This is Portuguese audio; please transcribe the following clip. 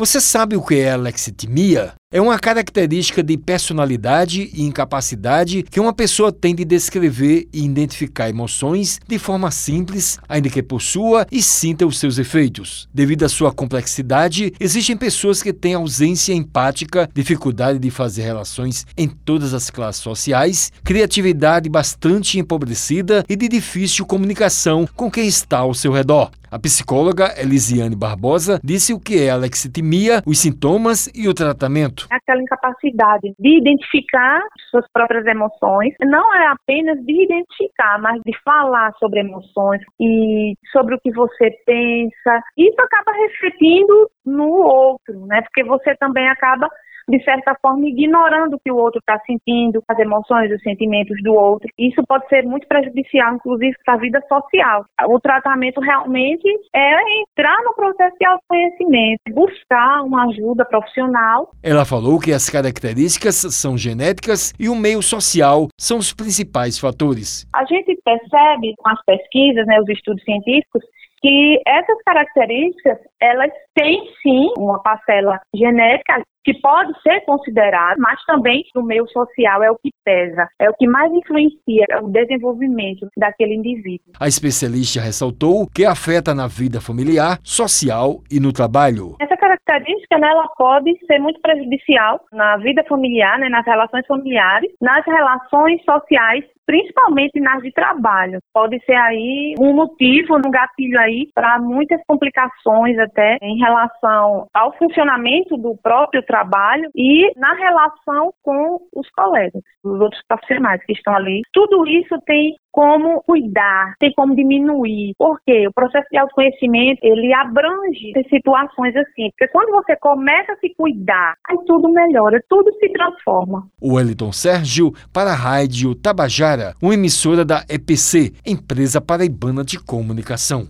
Você sabe o que é alexitimia? É uma característica de personalidade e incapacidade que uma pessoa tem de descrever e identificar emoções de forma simples, ainda que possua e sinta os seus efeitos. Devido à sua complexidade, existem pessoas que têm ausência empática, dificuldade de fazer relações em todas as classes sociais, criatividade bastante empobrecida e de difícil comunicação com quem está ao seu redor. A psicóloga Elisiane Barbosa disse o que é alexitimia, os sintomas e o tratamento. Aquela incapacidade de identificar suas próprias emoções, não é apenas de identificar, mas de falar sobre emoções e sobre o que você pensa. Isso acaba refletindo no outro, né? Porque você também acaba de certa forma, ignorando o que o outro está sentindo, as emoções, os sentimentos do outro. Isso pode ser muito prejudicial, inclusive, para a vida social. O tratamento realmente é entrar no processo de autoconhecimento, buscar uma ajuda profissional. Ela falou que as características são genéticas e o meio social são os principais fatores. A gente percebe com as pesquisas, né, os estudos científicos, que essas características, elas têm sim uma parcela genética que pode ser considerada, mas também no meio social é o que pesa, é o que mais influencia o desenvolvimento daquele indivíduo. A especialista ressaltou que afeta na vida familiar, social e no trabalho. Essa característica, né, ela pode ser muito prejudicial na vida familiar, né, nas relações familiares, nas relações sociais principalmente nas de trabalho. Pode ser aí um motivo, um gatilho aí para muitas complicações até em relação ao funcionamento do próprio trabalho e na relação com os colegas, os outros profissionais que estão ali. Tudo isso tem como cuidar, tem como diminuir. Porque o processo de autoconhecimento, ele abrange situações assim. Porque quando você começa a se cuidar, aí tudo melhora, tudo se transforma. O Wellington Sérgio para a Rádio Tabajara, uma emissora da EPC, Empresa Paraibana de Comunicação.